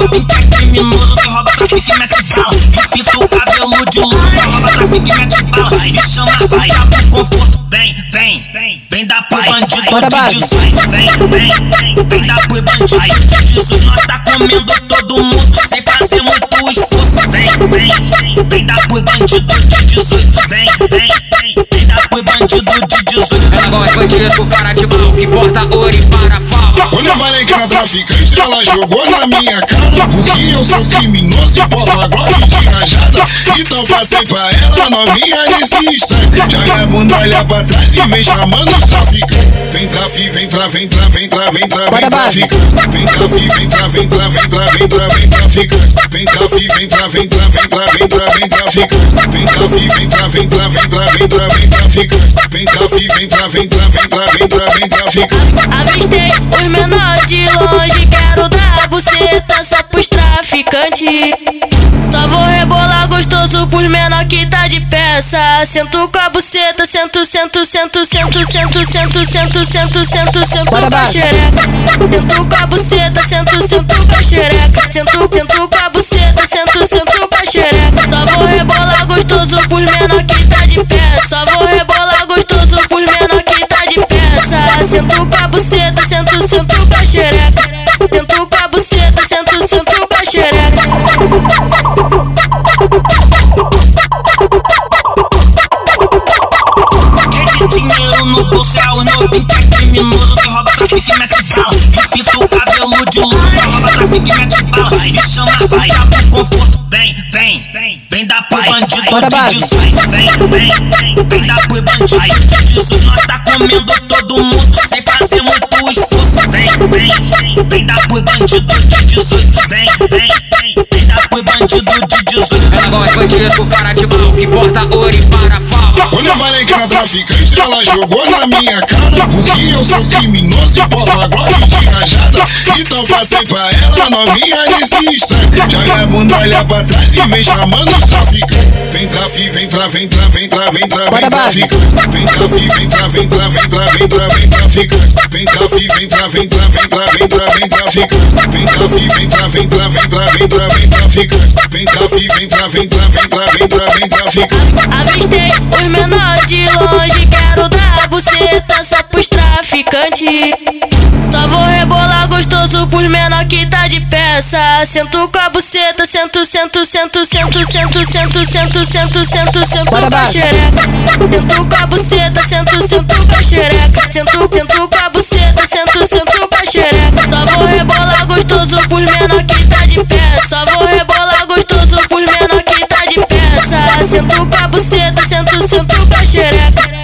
novinho que é criminoso, que rouba, trafica e mete bala. E pinta o cabelo de louco, que rouba, trafica e mete bala. E chama, vai, pro conforto. Vem, vem, vem, da pai, bandido de 18. Vem, vem, vem 18. Ela gosta bandido, cara de mal, que porta ouro e para fala. Quando eu falei que era traficante, ela jogou na minha cara. Porque eu sou criminoso e bola agora de rajada. Então passei pra ela, novinha nesse instante. Joga a bunda, olha pra trás e vem chamando os traficantes. Vem trafi, vem tra, vem tra, vem tra, vem tra, vem traficante. Vem trafi, vem tra, vem tra, vem tra, vem tra, vem Vem trafi, vem tra, vem tra, vem tra, vem tra, vem traficante. Vem trafi, vem tra, vem tra, vem tra, vem tra, vem traficante. Vem trafi, vem tra, vem traficante. Avistei os menores de longe, quero dar buceta só pros traficantes. Só vou rebolar gostoso pros menor que tá de peça. Sento com a buceta, sento, sento, sento, sento, sento, sento, sento, sento, sento, sento com a xereca. Sento com a buceta, sento, sento com a xereca. Sento, sento com buceta, sento, sento com a xereca. Só vou rebolar gostoso pros menor que tá de peça. Só vou rebolar gostoso pros menor que tá de peça. Sento com a buceta, sento, sento com a xereca. Sento com a buceta, sento, sento com a xereca. Dinheiro no bolso é o é criminoso, que rouba, trafica e mete bala. Pinta o cabelo de louco, que rouba, trafica e mete bala. E chama, vai, pro conforto. Vem, vem, vem, vem da pai, bandido de 18. Vem, vem, vem da pai, bandido de 18. Nós tá comendo todo mundo sem fazer muito esforço. Vem, vem, vem da pai, bandido Bandido, cara de mal, que porta ouro para fala. Quando eu falei que era traficante, ela jogou na minha cara. Porque eu sou criminoso e agora de rajada. Então passei pra ela, novinha instante. Joga a bunda, olha pra trás e vem chamando os traficantes. Vem trafi, vem tra, vem tra, vem tra, vem tra, vem traficante. Vem trafi, vem tra, vem tra, vem tra, vem tra, vem traficante. Vem trafi, vem tra, vem tra, vem tra, vem tra, vem traficante. Vem trafi, vem tra, vem tra, vem tra, vem tra, vem traficante. Vem trafi, vem tra, vem tra, vem tra, vem tra, vem traficante. Avistei os menores de longe, quero dar buceta só pros traficantes. Que tá de peça. Sento com a buceta, sento, sento, sento, sento, sento, sento, sento, sento, sento, sento com a xereca. Sento com a buceta, sento, sento com a xereca. Sento, sento com a buceta, sento, sento com a xereca. Só vou rebolar gostoso pros menor que tá de peça. Só vou rebolar gostoso pros menor que tá de peça. Sento com a buceta, sento, sento com a xereca.